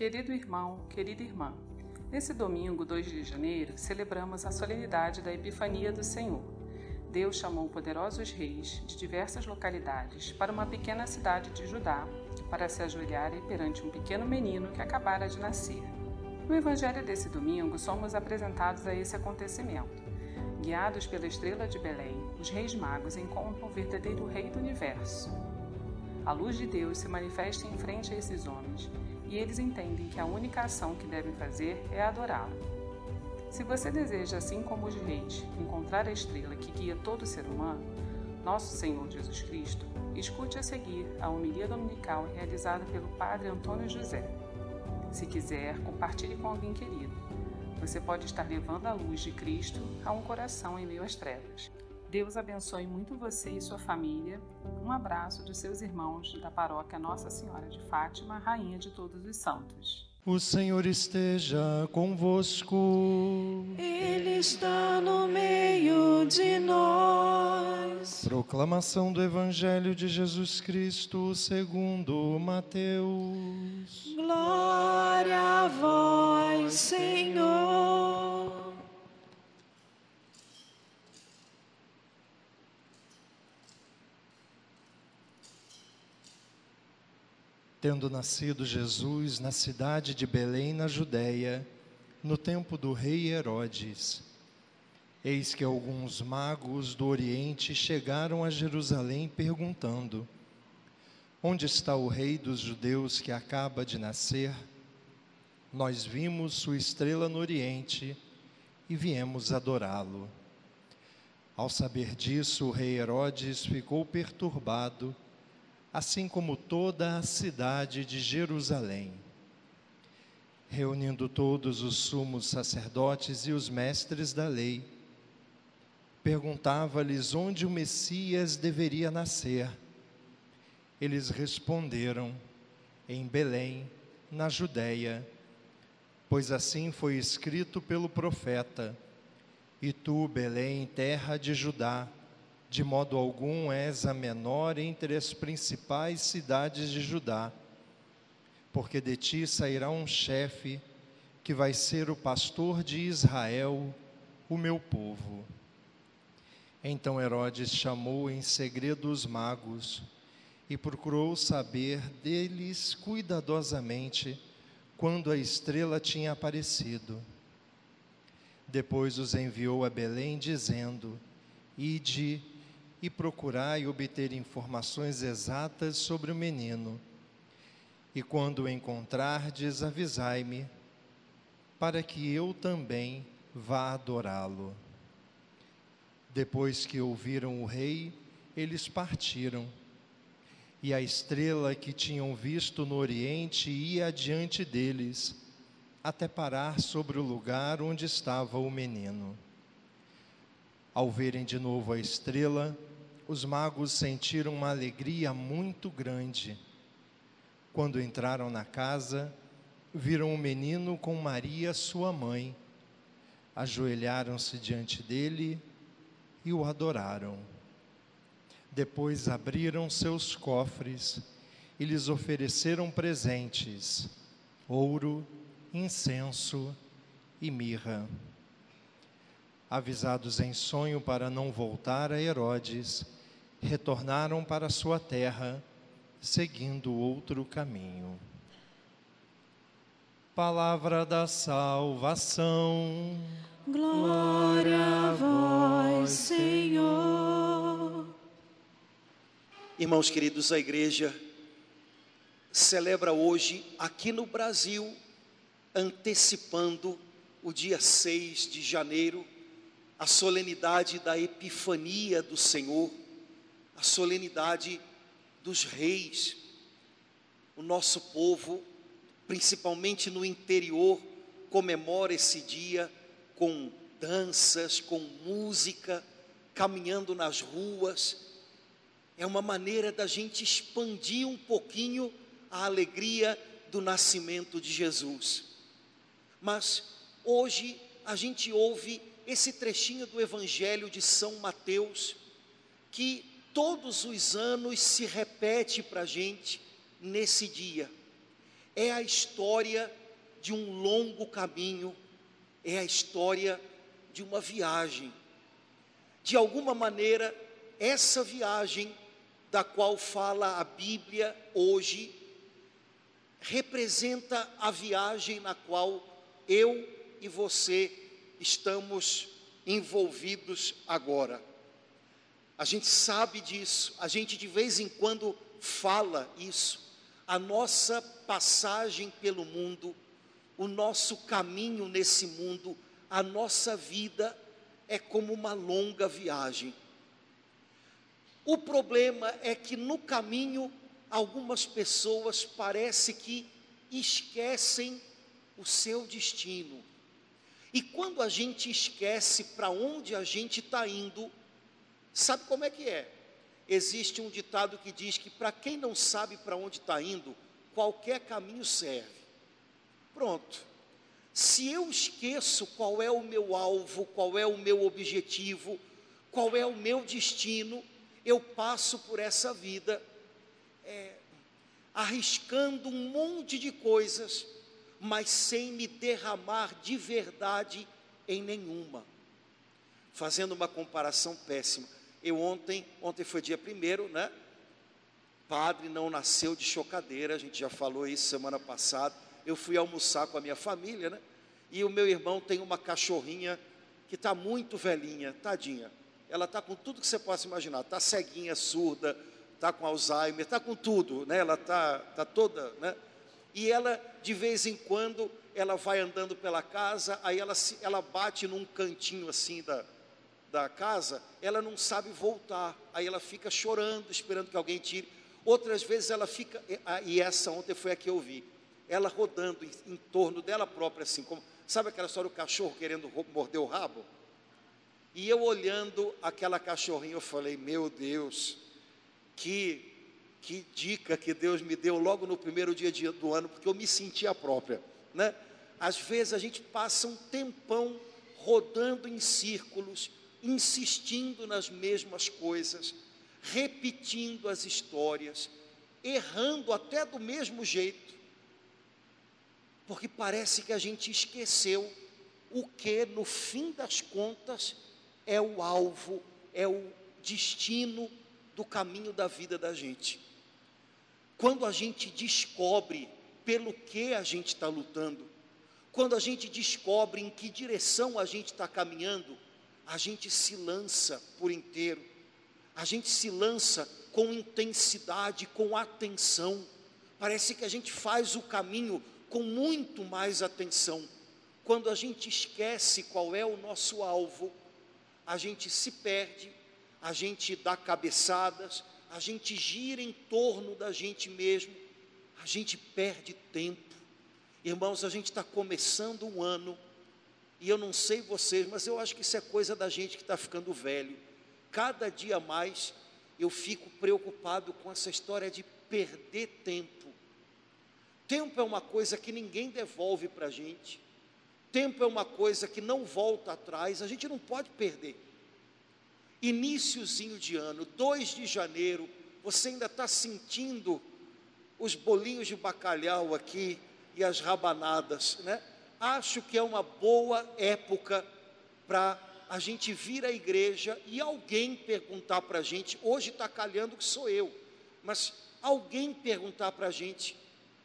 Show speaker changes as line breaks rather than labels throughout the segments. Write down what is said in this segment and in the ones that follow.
Querido irmão, querida irmã, nesse domingo, 2 de janeiro, celebramos a solenidade da Epifania do Senhor. Deus chamou poderosos reis de diversas localidades para uma pequena cidade de Judá para se ajoelharem perante um pequeno menino que acabara de nascer. No Evangelho desse domingo, somos apresentados a esse acontecimento. Guiados pela estrela de Belém, os reis magos encontram o verdadeiro Rei do universo. A luz de Deus se manifesta em frente a esses homens e eles entendem que a única ação que devem fazer é adorá-lo. Se você deseja, assim como os reis, encontrar a estrela que guia todo ser humano, nosso Senhor Jesus Cristo, escute a seguir a homilia dominical realizada pelo Padre Antônio José. Se quiser, compartilhe com alguém querido. Você pode estar levando a luz de Cristo a um coração em meio às trevas. Deus abençoe muito você e sua família. Um abraço dos seus irmãos da paróquia Nossa Senhora de Fátima, Rainha de Todos os Santos.
O Senhor esteja convosco.
Ele está no meio de nós.
Proclamação do Evangelho de Jesus Cristo segundo Mateus.
Glória a vós, Senhor.
Tendo nascido Jesus na cidade de Belém, na Judéia, no tempo do rei Herodes, eis que alguns magos do Oriente chegaram a Jerusalém perguntando: Onde está o rei dos judeus que acaba de nascer? Nós vimos sua estrela no Oriente e viemos adorá-lo. Ao saber disso, o rei Herodes ficou perturbado assim como toda a cidade de Jerusalém. Reunindo todos os sumos sacerdotes e os mestres da lei, perguntava-lhes onde o Messias deveria nascer. Eles responderam: em Belém, na Judéia, pois assim foi escrito pelo profeta: E tu, Belém, terra de Judá, de modo algum és a menor entre as principais cidades de Judá, porque de ti sairá um chefe que vai ser o pastor de Israel, o meu povo. Então Herodes chamou em segredo os magos e procurou saber deles cuidadosamente quando a estrela tinha aparecido. Depois os enviou a Belém, dizendo: Ide e procurai obter informações exatas sobre o menino. E quando o encontrardes, avisai-me, para que eu também vá adorá-lo. Depois que ouviram o rei, eles partiram. E a estrela que tinham visto no oriente ia adiante deles, até parar sobre o lugar onde estava o menino. Ao verem de novo a estrela, os magos sentiram uma alegria muito grande. Quando entraram na casa, viram o menino com Maria, sua mãe. Ajoelharam-se diante dele e o adoraram. Depois abriram seus cofres e lhes ofereceram presentes: ouro, incenso e mirra. Avisados em sonho para não voltar a Herodes, retornaram para sua terra, seguindo outro caminho. Palavra da salvação.
Glória a vós, Senhor.
Irmãos queridos, a igreja celebra hoje, aqui no Brasil, antecipando o dia 6 de janeiro, a solenidade da Epifania do Senhor a solenidade dos reis. O nosso povo, principalmente no interior, comemora esse dia com danças, com música, caminhando nas ruas. É uma maneira da gente expandir um pouquinho a alegria do nascimento de Jesus. Mas hoje a gente ouve esse trechinho do Evangelho de São Mateus que todos os anos se repete para a gente nesse dia. é a história de um longo caminho, é a história de uma viagem. De alguma maneira, essa viagem da qual fala a Bíblia hoje representa a viagem na qual eu e você estamos envolvidos agora. A gente sabe disso, a gente de vez em quando fala isso. A nossa passagem pelo mundo, o nosso caminho nesse mundo, a nossa vida é como uma longa viagem. O problema é que no caminho algumas pessoas parece que esquecem o seu destino. E quando a gente esquece para onde a gente está indo, sabe como é que é? Existe um ditado que diz que para quem não sabe para onde está indo, qualquer caminho serve. Pronto. Se eu esqueço qual é o meu alvo, qual é o meu objetivo, qual é o meu destino, eu passo por essa vida é, arriscando um monte de coisas, mas sem me derramar de verdade em nenhuma. Fazendo uma comparação péssima. Eu ontem, ontem foi dia primeiro, né? Padre não nasceu de chocadeira, a gente já falou isso semana passada. Eu fui almoçar com a minha família, né? E o meu irmão tem uma cachorrinha que está muito velhinha, tadinha. Ela está com tudo que você possa imaginar, está ceguinha, surda, está com Alzheimer, está com tudo, né? Ela está tá toda, né? E ela, de vez em quando, ela vai andando pela casa, aí ela, se, ela bate num cantinho assim da, da casa, ela não sabe voltar, aí ela fica chorando, esperando que alguém tire. Outras vezes ela fica, e essa ontem foi a que eu vi, ela rodando em, em torno dela própria, assim, como, sabe aquela história do cachorro querendo morder o rabo? E eu olhando aquela cachorrinha, eu falei, meu Deus, que, que dica que Deus me deu logo no primeiro dia do ano, porque eu me sentia própria, né? Às vezes a gente passa um tempão rodando em círculos, insistindo nas mesmas coisas, repetindo as histórias, errando até do mesmo jeito, porque parece que a gente esqueceu o que, no fim das contas, é o alvo, é o destino do caminho da vida da gente. Quando a gente descobre pelo que a gente está lutando, quando a gente descobre em que direção a gente está caminhando, a gente se lança por inteiro, a gente se lança com intensidade, com atenção. Parece que a gente faz o caminho com muito mais atenção. Quando a gente esquece qual é o nosso alvo, a gente se perde a gente dá cabeçadas, a gente gira em torno da gente mesmo, a gente perde tempo. Irmãos, a gente está começando um ano, e eu não sei vocês, mas eu acho que isso é coisa da gente que está ficando velho. Cada dia mais eu fico preocupado com essa história de perder tempo. Tempo é uma coisa que ninguém devolve para a gente. Tempo é uma coisa que não volta atrás, a gente não pode perder iníciozinho de ano, 2 de janeiro, você ainda está sentindo os bolinhos de bacalhau aqui e as rabanadas, né? Acho que é uma boa época para a gente vir à igreja e alguém perguntar para a gente, hoje está calhando que sou eu, mas alguém perguntar para a gente,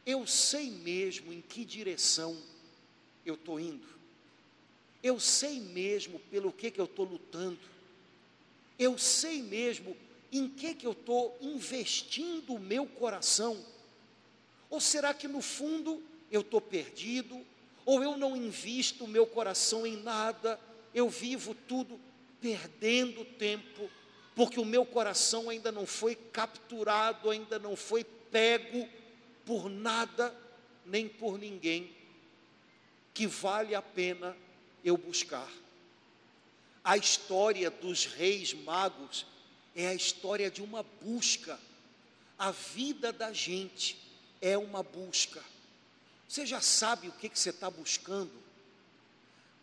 eu sei mesmo em que direção eu estou indo, eu sei mesmo pelo que, que eu estou lutando, eu sei mesmo em que, que eu estou investindo o meu coração? Ou será que no fundo eu estou perdido? Ou eu não invisto o meu coração em nada? Eu vivo tudo perdendo tempo, porque o meu coração ainda não foi capturado, ainda não foi pego por nada nem por ninguém que vale a pena eu buscar. A história dos reis magos é a história de uma busca. A vida da gente é uma busca. Você já sabe o que, que você está buscando?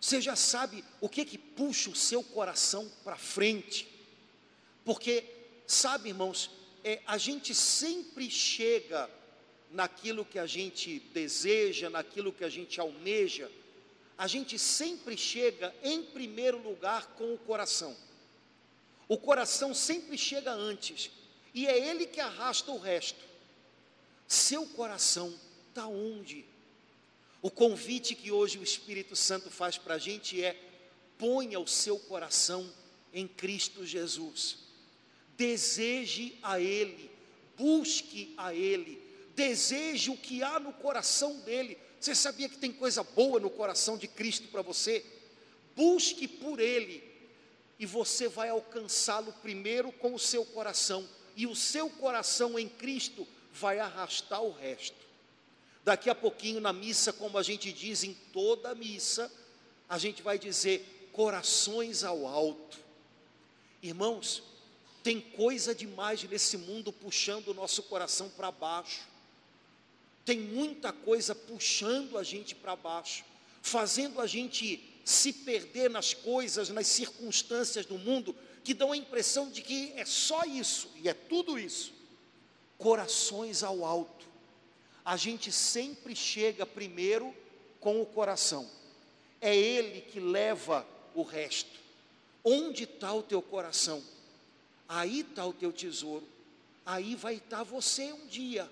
Você já sabe o que, que puxa o seu coração para frente? Porque, sabe, irmãos, é, a gente sempre chega naquilo que a gente deseja, naquilo que a gente almeja, a gente sempre chega em primeiro lugar com o coração. O coração sempre chega antes, e é ele que arrasta o resto. Seu coração está onde? O convite que hoje o Espírito Santo faz para a gente é: ponha o seu coração em Cristo Jesus, deseje a Ele, busque a Ele, deseje o que há no coração dele. Você sabia que tem coisa boa no coração de Cristo para você? Busque por Ele, e você vai alcançá-lo primeiro com o seu coração, e o seu coração em Cristo vai arrastar o resto. Daqui a pouquinho, na missa, como a gente diz em toda missa, a gente vai dizer corações ao alto. Irmãos, tem coisa demais nesse mundo puxando o nosso coração para baixo. Tem muita coisa puxando a gente para baixo, fazendo a gente se perder nas coisas, nas circunstâncias do mundo, que dão a impressão de que é só isso e é tudo isso. Corações ao alto. A gente sempre chega primeiro com o coração. É ele que leva o resto. Onde está o teu coração? Aí está o teu tesouro. Aí vai estar você um dia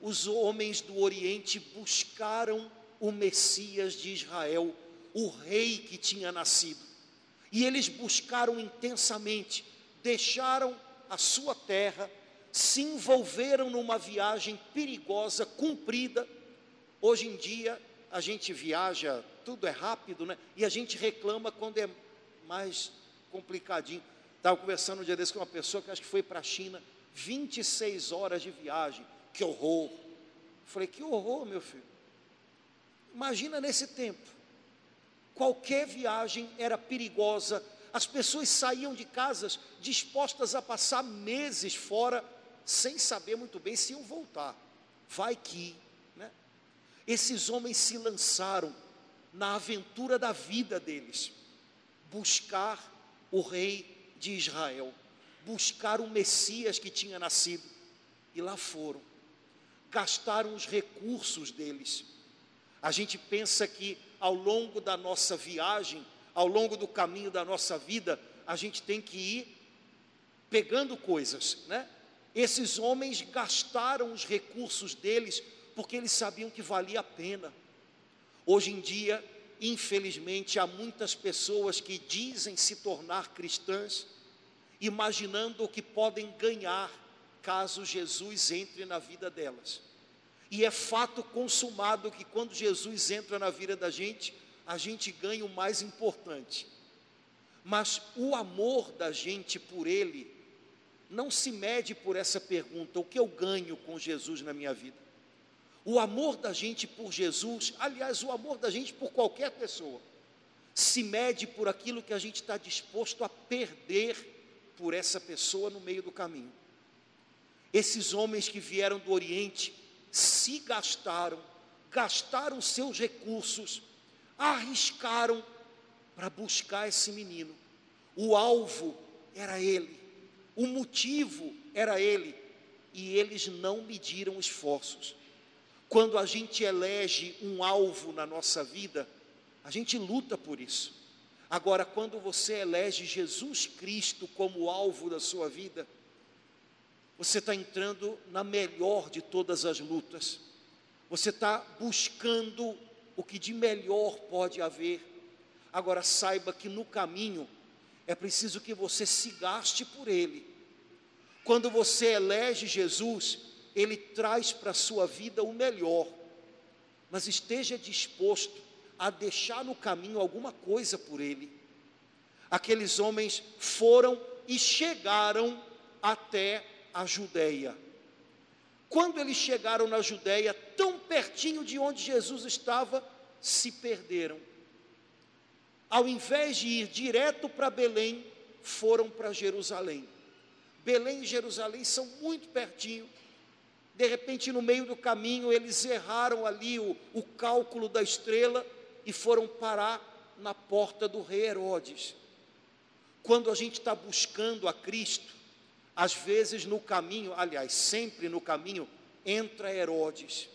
os homens do Oriente buscaram o Messias de Israel, o rei que tinha nascido. E eles buscaram intensamente, deixaram a sua terra, se envolveram numa viagem perigosa, cumprida. Hoje em dia, a gente viaja, tudo é rápido, né? E a gente reclama quando é mais complicadinho. Estava conversando um dia desse com uma pessoa que acho que foi para a China, 26 horas de viagem que horror. Falei, que horror, meu filho. Imagina nesse tempo. Qualquer viagem era perigosa. As pessoas saíam de casas dispostas a passar meses fora, sem saber muito bem se iam voltar. Vai que, né? Esses homens se lançaram na aventura da vida deles, buscar o rei de Israel, buscar o Messias que tinha nascido, e lá foram gastaram os recursos deles. A gente pensa que ao longo da nossa viagem, ao longo do caminho da nossa vida, a gente tem que ir pegando coisas, né? Esses homens gastaram os recursos deles porque eles sabiam que valia a pena. Hoje em dia, infelizmente, há muitas pessoas que dizem se tornar cristãs, imaginando o que podem ganhar caso Jesus entre na vida delas. E é fato consumado que quando Jesus entra na vida da gente, a gente ganha o mais importante. Mas o amor da gente por Ele não se mede por essa pergunta: o que eu ganho com Jesus na minha vida? O amor da gente por Jesus, aliás, o amor da gente por qualquer pessoa, se mede por aquilo que a gente está disposto a perder por essa pessoa no meio do caminho. Esses homens que vieram do Oriente se gastaram, gastaram seus recursos, arriscaram para buscar esse menino. O alvo era ele, o motivo era ele, e eles não mediram esforços. Quando a gente elege um alvo na nossa vida, a gente luta por isso. Agora, quando você elege Jesus Cristo como alvo da sua vida, você está entrando na melhor de todas as lutas. Você está buscando o que de melhor pode haver. Agora saiba que no caminho é preciso que você se gaste por Ele. Quando você elege Jesus, Ele traz para a sua vida o melhor. Mas esteja disposto a deixar no caminho alguma coisa por Ele. Aqueles homens foram e chegaram até a Judéia. Quando eles chegaram na Judéia, tão pertinho de onde Jesus estava, se perderam. Ao invés de ir direto para Belém, foram para Jerusalém. Belém e Jerusalém são muito pertinho. De repente, no meio do caminho, eles erraram ali o, o cálculo da estrela e foram parar na porta do rei Herodes. Quando a gente está buscando a Cristo, às vezes no caminho, aliás, sempre no caminho, entra Herodes.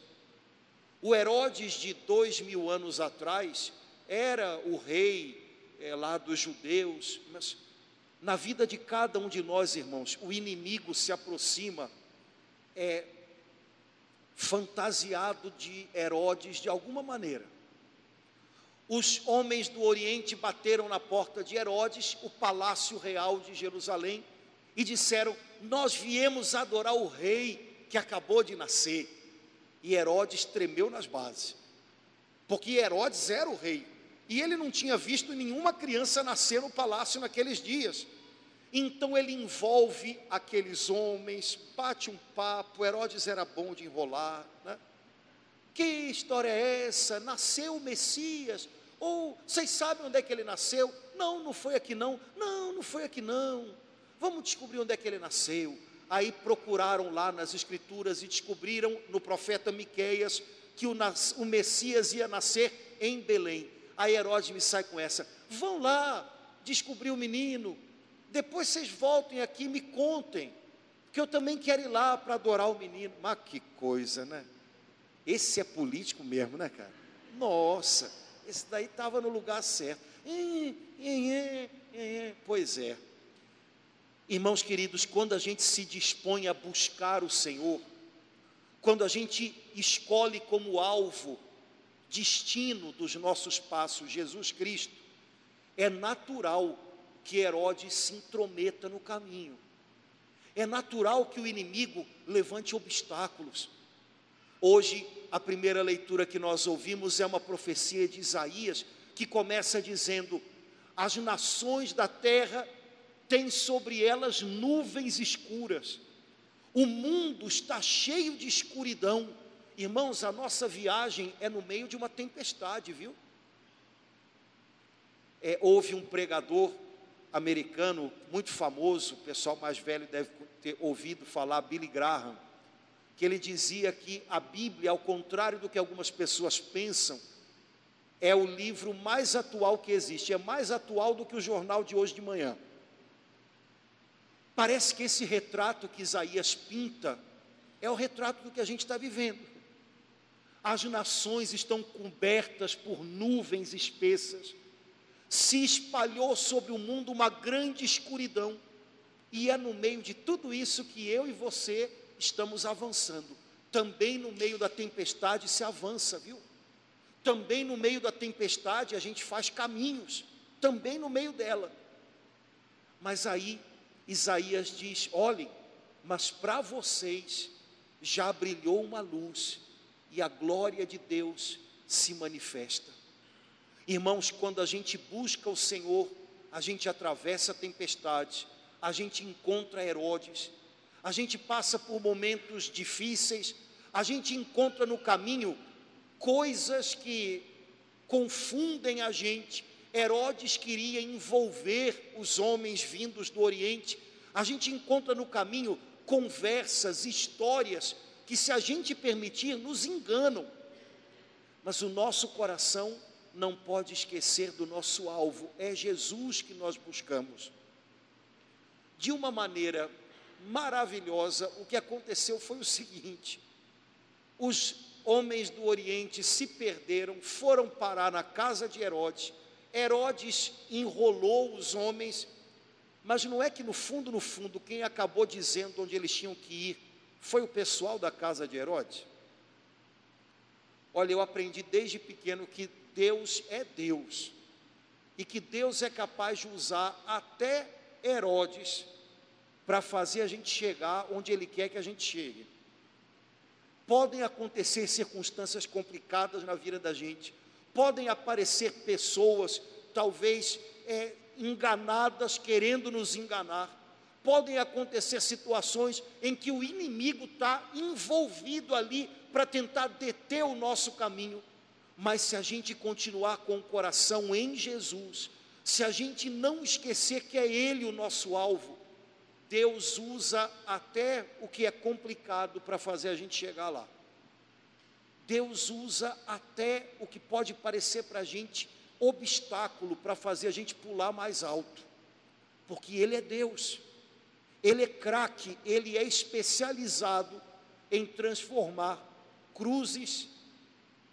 O Herodes de dois mil anos atrás era o rei é, lá dos judeus, mas na vida de cada um de nós, irmãos, o inimigo se aproxima é, fantasiado de Herodes de alguma maneira. Os homens do Oriente bateram na porta de Herodes, o palácio real de Jerusalém, e disseram: Nós viemos adorar o rei que acabou de nascer. E Herodes tremeu nas bases, porque Herodes era o rei, e ele não tinha visto nenhuma criança nascer no palácio naqueles dias. Então ele envolve aqueles homens, bate um papo. Herodes era bom de enrolar, né? Que história é essa? Nasceu o Messias? Ou vocês sabem onde é que ele nasceu? Não, não foi aqui não. Não, não foi aqui não. Vamos descobrir onde é que ele nasceu. Aí procuraram lá nas escrituras e descobriram no profeta Miqueias que o, o Messias ia nascer em Belém. Aí Herodes me sai com essa: vão lá descobrir o menino, depois vocês voltem aqui e me contem, que eu também quero ir lá para adorar o menino. Mas que coisa, né? Esse é político mesmo, né, cara? Nossa, esse daí estava no lugar certo. Pois é. Irmãos queridos, quando a gente se dispõe a buscar o Senhor, quando a gente escolhe como alvo, destino dos nossos passos Jesus Cristo, é natural que Herodes se intrometa no caminho. É natural que o inimigo levante obstáculos. Hoje, a primeira leitura que nós ouvimos é uma profecia de Isaías, que começa dizendo: As nações da terra têm sobre elas nuvens escuras, o mundo está cheio de escuridão. Irmãos, a nossa viagem é no meio de uma tempestade, viu? É, houve um pregador americano muito famoso, o pessoal mais velho deve ter ouvido falar, Billy Graham, que ele dizia que a Bíblia, ao contrário do que algumas pessoas pensam, é o livro mais atual que existe, é mais atual do que o jornal de hoje de manhã. Parece que esse retrato que Isaías pinta é o retrato do que a gente está vivendo. As nações estão cobertas por nuvens espessas, se espalhou sobre o mundo uma grande escuridão, e é no meio de tudo isso que eu e você estamos avançando. Também no meio da tempestade se avança, viu? Também no meio da tempestade a gente faz caminhos, também no meio dela. Mas aí Isaías diz: olhem, mas para vocês já brilhou uma luz e a glória de Deus se manifesta. Irmãos, quando a gente busca o Senhor, a gente atravessa a tempestade, a gente encontra Herodes, a gente passa por momentos difíceis, a gente encontra no caminho coisas que confundem a gente. Herodes queria envolver os homens vindos do Oriente. A gente encontra no caminho conversas, histórias que, se a gente permitir, nos enganam. Mas o nosso coração não pode esquecer do nosso alvo, é Jesus que nós buscamos. De uma maneira maravilhosa, o que aconteceu foi o seguinte: os homens do Oriente se perderam, foram parar na casa de Herodes. Herodes enrolou os homens, mas não é que no fundo, no fundo, quem acabou dizendo onde eles tinham que ir foi o pessoal da casa de Herodes? Olha, eu aprendi desde pequeno que Deus é Deus e que Deus é capaz de usar até Herodes para fazer a gente chegar onde Ele quer que a gente chegue. Podem acontecer circunstâncias complicadas na vida da gente, podem aparecer pessoas, talvez é, enganadas, querendo nos enganar, podem acontecer situações em que o inimigo está envolvido ali para tentar deter o nosso caminho. Mas se a gente continuar com o coração em Jesus, se a gente não esquecer que é Ele o nosso alvo, Deus usa até o que é complicado para fazer a gente chegar lá. Deus usa até o que pode parecer para a gente obstáculo para fazer a gente pular mais alto, porque Ele é Deus, Ele é craque, Ele é especializado em transformar cruzes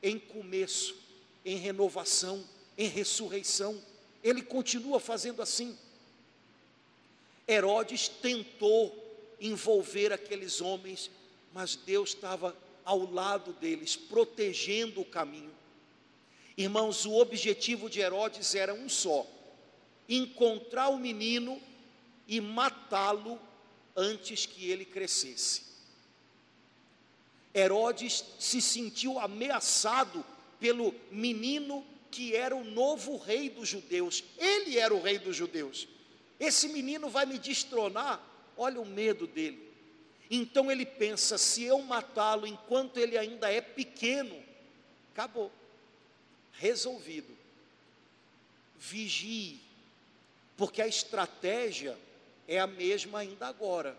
em começo, em renovação, em ressurreição. Ele continua fazendo assim. Herodes tentou envolver aqueles homens, mas Deus estava ao lado deles, protegendo o caminho. Irmãos, o objetivo de Herodes era um só: encontrar o menino e matá-lo antes que ele crescesse. Herodes se sentiu ameaçado pelo menino que era o novo rei dos judeus. Ele era o rei dos judeus. Esse menino vai me destronar. Olha o medo dele. Então ele pensa: se eu matá-lo enquanto ele ainda é pequeno, acabou. Resolvido. Vigie, porque a estratégia é a mesma ainda agora.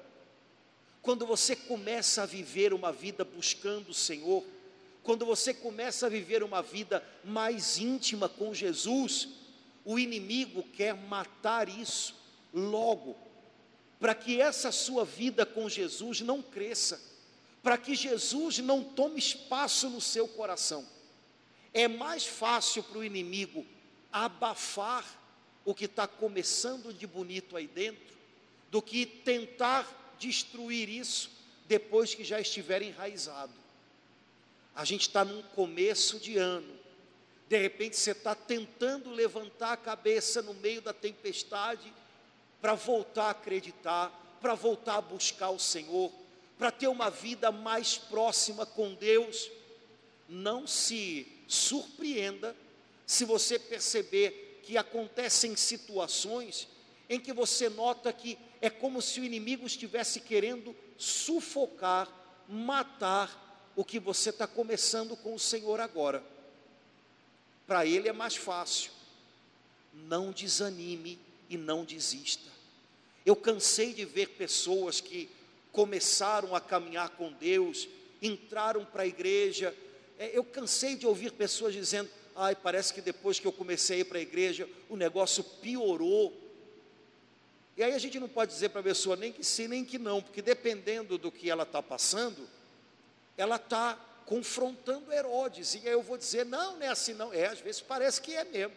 Quando você começa a viver uma vida buscando o Senhor, quando você começa a viver uma vida mais íntima com Jesus, o inimigo quer matar isso logo, para que essa sua vida com Jesus não cresça, para que Jesus não tome espaço no seu coração. É mais fácil para o inimigo abafar o que está começando de bonito aí dentro, do que tentar destruir isso depois que já estiver enraizado. A gente está num começo de ano, de repente você está tentando levantar a cabeça no meio da tempestade para voltar a acreditar, para voltar a buscar o Senhor, para ter uma vida mais próxima com Deus. Não se surpreenda se você perceber que acontecem situações em que você nota que é como se o inimigo estivesse querendo sufocar, matar o que você está começando com o Senhor agora. Para ele é mais fácil. Não desanime e não desista. Eu cansei de ver pessoas que começaram a caminhar com Deus, entraram para a igreja. É, eu cansei de ouvir pessoas dizendo: ai, parece que depois que eu comecei a ir para a igreja, o negócio piorou. E aí a gente não pode dizer para a pessoa nem que sim, nem que não, porque dependendo do que ela está passando, ela está confrontando Herodes. E aí eu vou dizer: não, não é assim, não. É, às vezes parece que é mesmo.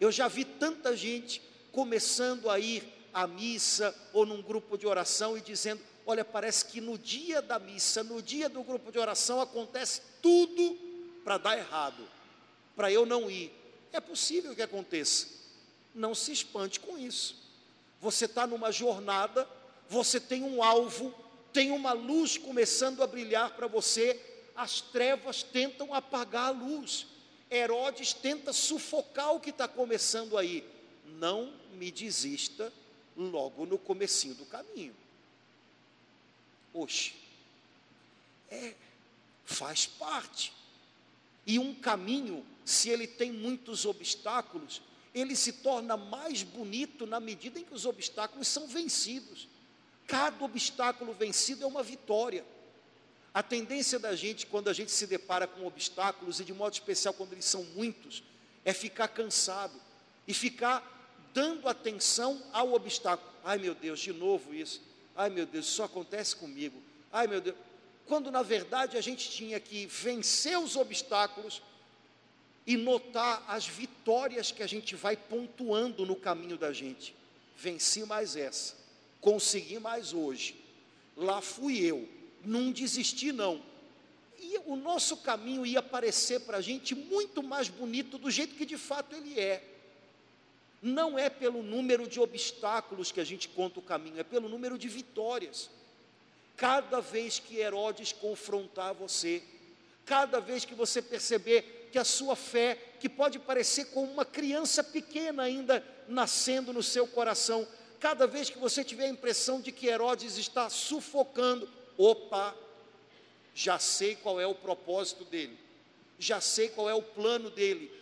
Eu já vi tanta gente começando a ir à missa ou num grupo de oração e dizendo: Olha, parece que no dia da missa, no dia do grupo de oração, acontece tudo para dar errado, para eu não ir. É possível que aconteça. Não se espante com isso. Você está numa jornada, você tem um alvo, tem uma luz começando a brilhar para você, as trevas tentam apagar a luz. Herodes tenta sufocar o que está começando aí. Não me desista logo no comecinho do caminho. Oxe, é, faz parte. E um caminho, se ele tem muitos obstáculos, ele se torna mais bonito na medida em que os obstáculos são vencidos. Cada obstáculo vencido é uma vitória. A tendência da gente, quando a gente se depara com obstáculos, e de modo especial quando eles são muitos, é ficar cansado e ficar dando atenção ao obstáculo. Ai meu Deus, de novo isso. Ai meu Deus, isso só acontece comigo. Ai meu Deus. Quando na verdade a gente tinha que vencer os obstáculos e notar as vitórias que a gente vai pontuando no caminho da gente. Venci mais essa, consegui mais hoje. Lá fui eu, não desisti não. E o nosso caminho ia parecer para a gente muito mais bonito do jeito que de fato ele é não é pelo número de obstáculos que a gente conta o caminho, é pelo número de vitórias. Cada vez que Herodes confrontar você, cada vez que você perceber que a sua fé, que pode parecer como uma criança pequena ainda nascendo no seu coração, cada vez que você tiver a impressão de que Herodes está sufocando, opa, já sei qual é o propósito dele, já sei qual é o plano dele,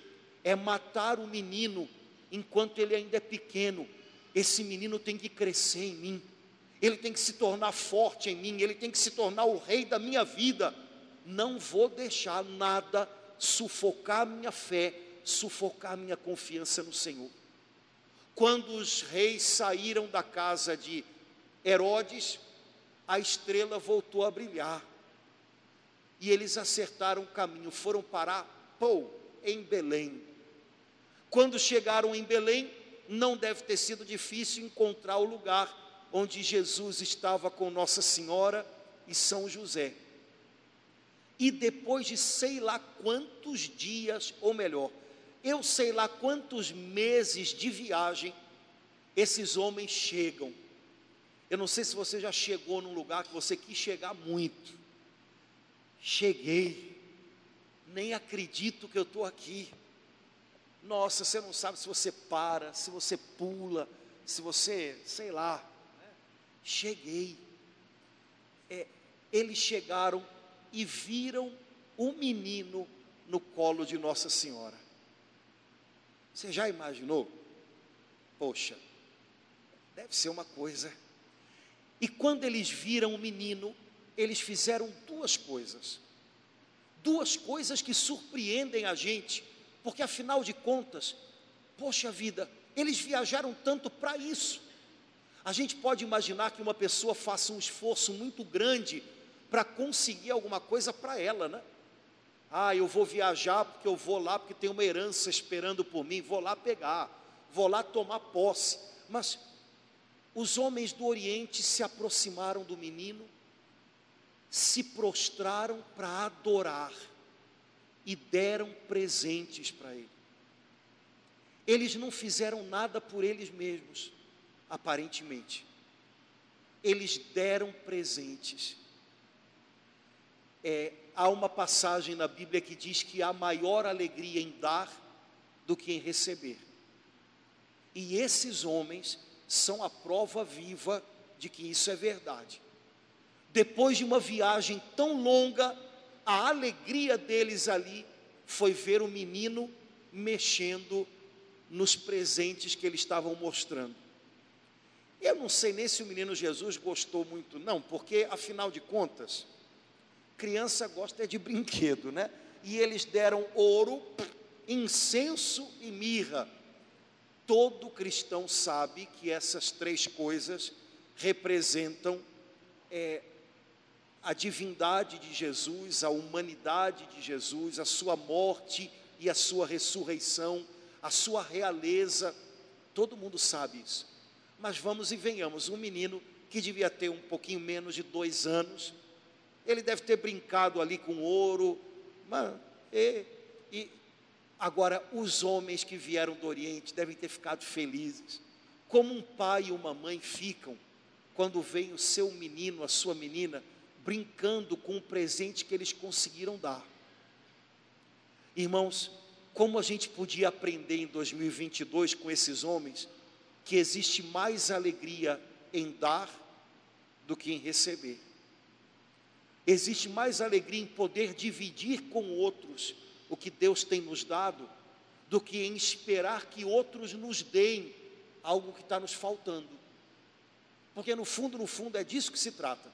é matar o menino enquanto ele ainda é pequeno, esse menino tem que crescer em mim, ele tem que se tornar forte em mim, ele tem que se tornar o rei da minha vida. Não vou deixar nada sufocar a minha fé, sufocar a minha confiança no Senhor. Quando os reis saíram da casa de Herodes, a estrela voltou a brilhar. E eles acertaram o caminho, foram parar, pô, em Belém. Quando chegaram em Belém, não deve ter sido difícil encontrar o lugar onde Jesus estava com Nossa Senhora e São José. E depois de sei lá quantos dias, ou melhor, eu sei lá quantos meses de viagem, esses homens chegam. Eu não sei se você já chegou num lugar que você quis chegar muito. Cheguei, nem acredito que eu estou aqui. Nossa, você não sabe se você para, se você pula, se você, sei lá. Né? Cheguei. É, eles chegaram e viram o menino no colo de Nossa Senhora. Você já imaginou? Poxa, deve ser uma coisa. E quando eles viram o menino, eles fizeram duas coisas. Duas coisas que surpreendem a gente, porque afinal de contas, poxa vida, eles viajaram tanto para isso. A gente pode imaginar que uma pessoa faça um esforço muito grande para conseguir alguma coisa para ela, né? Ah, eu vou viajar porque eu vou lá porque tem uma herança esperando por mim, vou lá pegar, vou lá tomar posse. Mas os homens do Oriente se aproximaram do menino, se prostraram para adorar e deram presentes para ele. Eles não fizeram nada por eles mesmos, aparentemente. Eles deram presentes. É, há uma passagem na Bíblia que diz que há maior alegria em dar do que em receber. E esses homens são a prova viva de que isso é verdade. Depois de uma viagem tão longa, a alegria deles ali foi ver o menino mexendo nos presentes que eles estavam mostrando. Eu não sei nem se o menino Jesus gostou muito, não, porque afinal de contas, criança gosta de brinquedo, né? E eles deram ouro, incenso e mirra. Todo cristão sabe que essas três coisas representam é, a divindade de Jesus, a humanidade de Jesus, a sua morte e a sua ressurreição, a sua realeza. Todo mundo sabe isso. Mas vamos e venhamos, um menino que devia ter um pouquinho menos de dois anos, ele deve ter brincado ali com ouro, mas, e, e agora os homens que vieram do Oriente devem ter ficado felizes, como um pai e uma mãe ficam quando vem o seu menino, a sua menina, brincando com o presente que eles conseguiram dar. Irmãos, como a gente podia aprender em 2022 com esses homens que existe mais alegria em dar do que em receber. Existe mais alegria em poder dividir com outros o que Deus tem nos dado, do que em esperar que outros nos deem algo que está nos faltando. Porque no fundo, no fundo, é disso que se trata.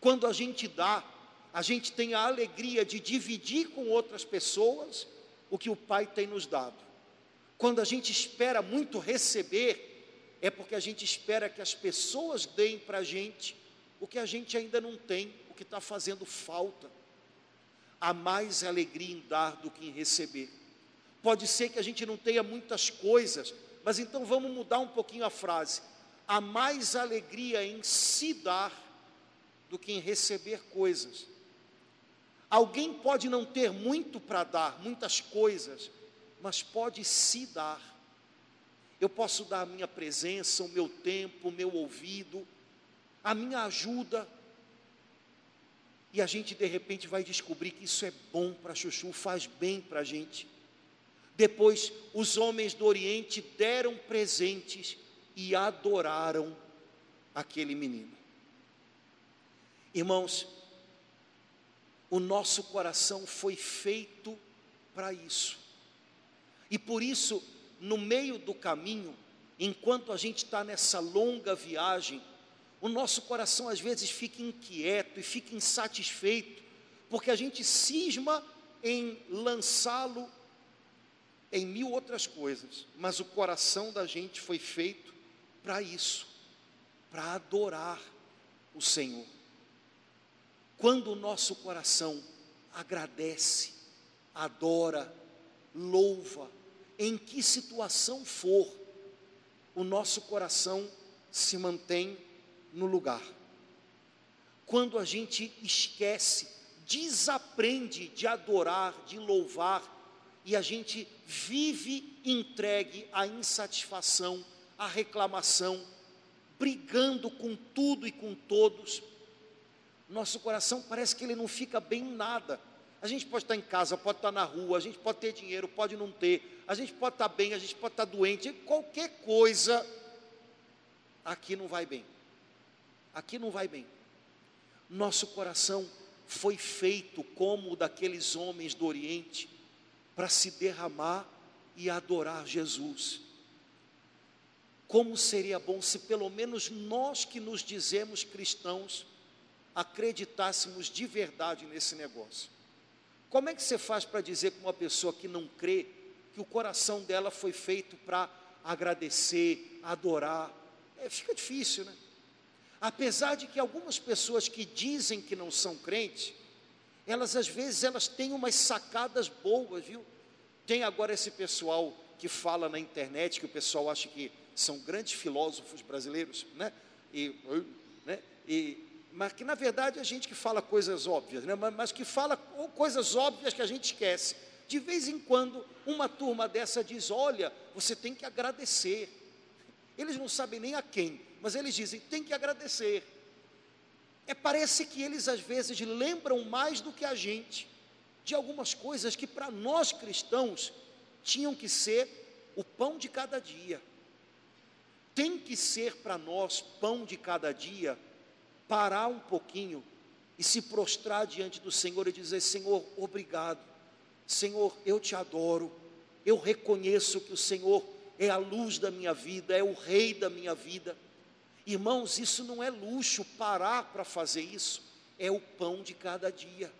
Quando a gente dá, a gente tem a alegria de dividir com outras pessoas o que o Pai tem nos dado. Quando a gente espera muito receber, é porque a gente espera que as pessoas deem para a gente o que a gente ainda não tem que está fazendo falta. Há mais alegria em dar do que em receber. Pode ser que a gente não tenha muitas coisas, mas então vamos mudar um pouquinho a frase. Há mais alegria em se dar do que em receber coisas. Alguém pode não ter muito para dar, muitas coisas, mas pode se dar. Eu posso dar a minha presença, o meu tempo, o meu ouvido, a minha ajuda, e a gente de repente vai descobrir que isso é bom para Chuchu, faz bem para a gente. Depois, os homens do Oriente deram presentes e adoraram aquele menino. Irmãos, o nosso coração foi feito para isso. E por isso, no meio do caminho, enquanto a gente está nessa longa viagem, o nosso coração às vezes fica inquieto e fica insatisfeito, porque a gente cisma em lançá-lo em mil outras coisas, mas o coração da gente foi feito para isso, para adorar, o Senhor. Quando o nosso coração agradece, adora, louva, em que situação for, o nosso coração se mantém no lugar. Quando a gente esquece, desaprende de adorar, de louvar, e a gente vive entregue à insatisfação, à reclamação, brigando com tudo e com todos, nosso coração parece que ele não fica bem em nada. A gente pode estar em casa, pode estar na rua, a gente pode ter dinheiro, pode não ter, a gente pode estar bem, a gente pode estar doente, qualquer coisa, aqui não vai bem. Aqui não vai bem. Nosso coração foi feito como o daqueles homens do Oriente, para se derramar e adorar Jesus. Como seria bom se pelo menos nós que nos dizemos cristãos acreditássemos de verdade nesse negócio. Como é que você faz para dizer para uma pessoa que não crê que o coração dela foi feito para agradecer, adorar? É, fica difícil, né? Apesar de que algumas pessoas que dizem que não são crentes, elas às vezes elas têm umas sacadas boas, viu? Tem agora esse pessoal que fala na internet que o pessoal acha que são grandes filósofos brasileiros, né? E, né? e mas que na verdade é gente que fala coisas óbvias, né? mas, mas que fala coisas óbvias que a gente esquece. De vez em quando, uma turma dessa diz: Olha, você tem que agradecer. Eles não sabem nem a quem, mas eles dizem: tem que agradecer. É, parece que eles às vezes lembram mais do que a gente de algumas coisas que para nós cristãos tinham que ser o pão de cada dia. Tem que ser para nós pão de cada dia parar um pouquinho e se prostrar diante do Senhor e dizer: Senhor, obrigado. Senhor, eu te adoro. Eu reconheço que o Senhor é a luz da minha vida, é o rei da minha vida. Irmãos, isso não é luxo parar para fazer isso, é o pão de cada dia,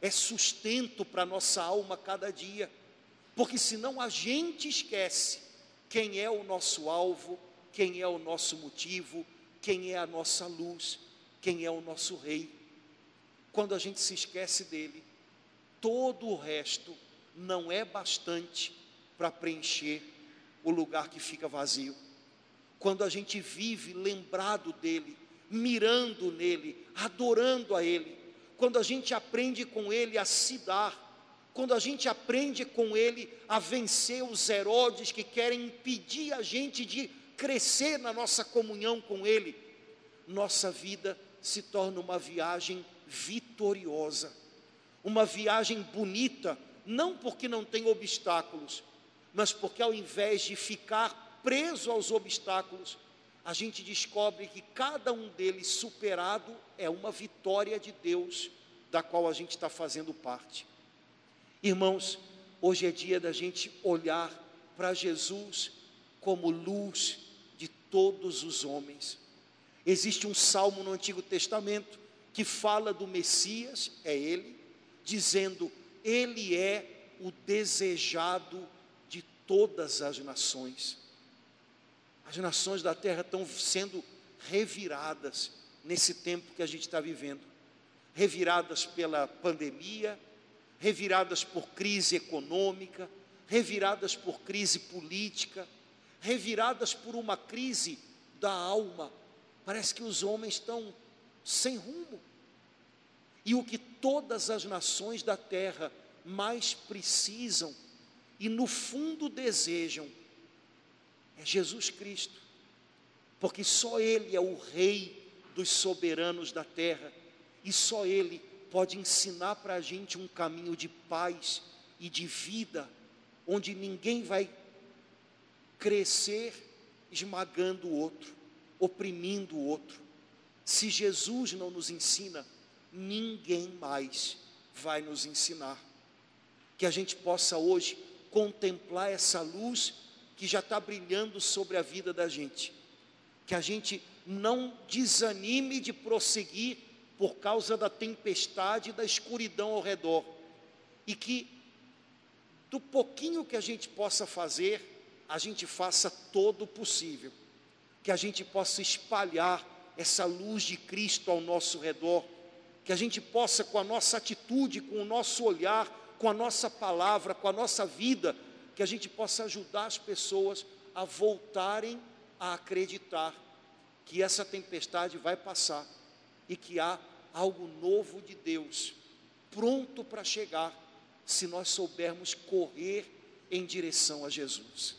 é sustento para nossa alma cada dia, porque senão a gente esquece quem é o nosso alvo, quem é o nosso motivo, quem é a nossa luz quem é o nosso rei. Quando a gente se esquece dele, todo o resto não é bastante para preencher o lugar que fica vazio. Quando a gente vive lembrado dele, mirando nele, adorando a ele, quando a gente aprende com ele a se dar, quando a gente aprende com ele a vencer os Herodes que querem impedir a gente de crescer na nossa comunhão com ele, nossa vida se torna uma viagem vitoriosa, uma viagem bonita, não porque não tem obstáculos, mas porque ao invés de ficar preso aos obstáculos, a gente descobre que cada um deles superado é uma vitória de Deus, da qual a gente está fazendo parte. Irmãos, hoje é dia da gente olhar para Jesus como luz de todos os homens. Existe um salmo no Antigo Testamento que fala do Messias, é ele, dizendo: Ele é o desejado de todas as nações. As nações da terra estão sendo reviradas nesse tempo que a gente está vivendo reviradas pela pandemia, reviradas por crise econômica, reviradas por crise política, reviradas por uma crise da alma Parece que os homens estão sem rumo. E o que todas as nações da terra mais precisam e no fundo desejam é Jesus Cristo, porque só Ele é o Rei dos soberanos da terra e só Ele pode ensinar para a gente um caminho de paz e de vida, onde ninguém vai crescer esmagando o outro oprimindo o outro. Se Jesus não nos ensina, ninguém mais vai nos ensinar. Que a gente possa hoje contemplar essa luz que já está brilhando sobre a vida da gente. Que a gente não desanime de prosseguir por causa da tempestade e da escuridão ao redor. E que do pouquinho que a gente possa fazer, a gente faça todo o possível que a gente possa espalhar essa luz de Cristo ao nosso redor, que a gente possa, com a nossa atitude, com o nosso olhar, com a nossa palavra, com a nossa vida, que a gente possa ajudar as pessoas a voltarem a acreditar que essa tempestade vai passar e que há algo novo de Deus pronto para chegar, se nós soubermos correr em direção a Jesus.